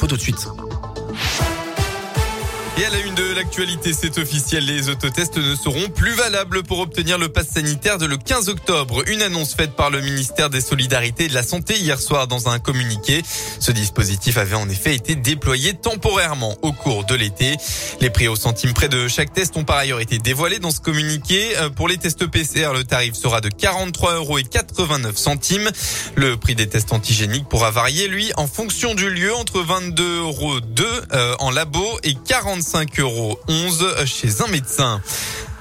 l'info tout de suite. Et à la une de l'actualité, c'est officiel, les autotests ne seront plus valables pour obtenir le pass sanitaire de le 15 octobre. Une annonce faite par le ministère des Solidarités et de la Santé hier soir dans un communiqué. Ce dispositif avait en effet été déployé temporairement au cours de l'été. Les prix au centime près de chaque test ont par ailleurs été dévoilés dans ce communiqué. Euh, pour les tests PCR, le tarif sera de 43 euros et 89 centimes. Le prix des tests antigéniques pourra varier, lui, en fonction du lieu entre 22 euros 2 euh, en labo et 45 5 euros 11 chez un médecin.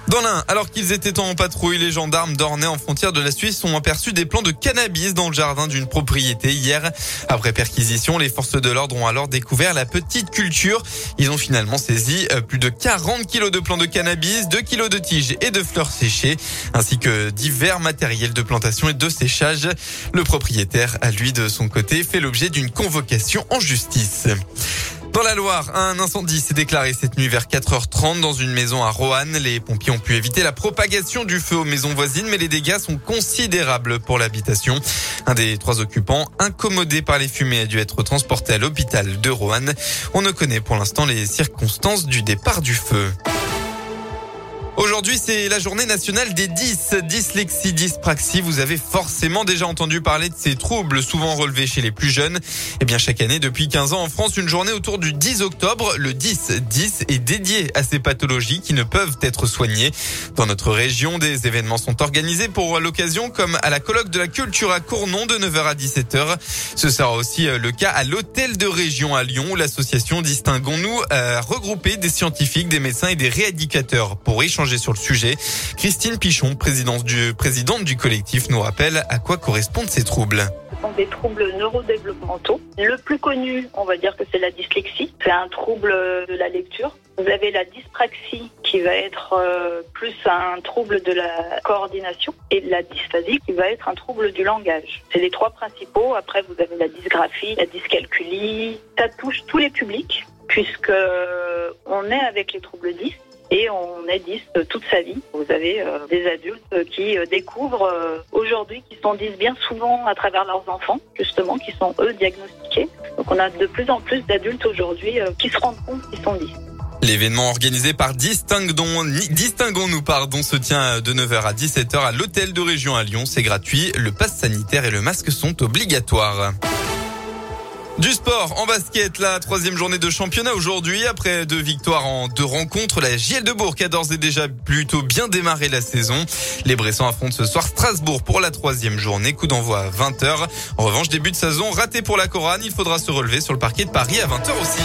Dans l'un, alors qu'ils étaient en patrouille, les gendarmes d'Ornay en frontière de la Suisse ont aperçu des plants de cannabis dans le jardin d'une propriété hier. Après perquisition, les forces de l'ordre ont alors découvert la petite culture. Ils ont finalement saisi euh, plus de 40 kilos de plants de cannabis, 2 kilos de tiges et de fleurs séchées, ainsi que divers matériels de plantation et de séchage. Le propriétaire, à lui de son côté, fait l'objet d'une convocation en justice. Dans la Loire, un incendie s'est déclaré cette nuit vers 4h30 dans une maison à Roanne. Les pompiers ont pu éviter la propagation du feu aux maisons voisines, mais les dégâts sont considérables pour l'habitation. Un des trois occupants, incommodé par les fumées, a dû être transporté à l'hôpital de Roanne. On ne connaît pour l'instant les circonstances du départ du feu. Aujourd'hui, c'est la journée nationale des 10. Dyslexie, dyspraxie. Vous avez forcément déjà entendu parler de ces troubles, souvent relevés chez les plus jeunes. Eh bien, chaque année, depuis 15 ans en France, une journée autour du 10 octobre, le 10-10 est dédié à ces pathologies qui ne peuvent être soignées. Dans notre région, des événements sont organisés pour l'occasion, comme à la colloque de la culture à Cournon de 9h à 17h. Ce sera aussi euh, le cas à l'hôtel de région à Lyon où l'association Distinguons-nous a regroupé des scientifiques, des médecins et des rééducateurs pour échanger sur le sujet. Christine Pichon, présidente du, collectif, nous rappelle à quoi correspondent ces troubles Ce sont des troubles neurodéveloppementaux. Le plus connu, on va dire que c'est la dyslexie. C'est un trouble de la lecture. Vous avez la dyspraxie qui va être euh, plus un trouble de la coordination et la dysphasie qui va être un trouble du langage. C'est les trois principaux. Après, vous avez la dysgraphie, la dyscalculie. Ça touche tous les publics puisque on est avec les troubles 10 et on est 10 toute sa vie. Vous avez euh, des adultes qui euh, découvrent euh, aujourd'hui, qui sont 10 bien souvent à travers leurs enfants, justement, qui sont eux diagnostiqués. Donc on a de plus en plus d'adultes aujourd'hui qui se rendent compte qu'ils sont 10. L'événement organisé par Distinguons-nous pardon, se tient de 9h à 17h à l'hôtel de région à Lyon. C'est gratuit. Le pass sanitaire et le masque sont obligatoires. Du sport en basket, la troisième journée de championnat aujourd'hui. Après deux victoires en deux rencontres, la JL de Bourg a d'ores et déjà plutôt bien démarré la saison. Les Bressans affrontent ce soir Strasbourg pour la troisième journée. Coup d'envoi à 20h. En revanche, début de saison raté pour la Corane. Il faudra se relever sur le parquet de Paris à 20h aussi.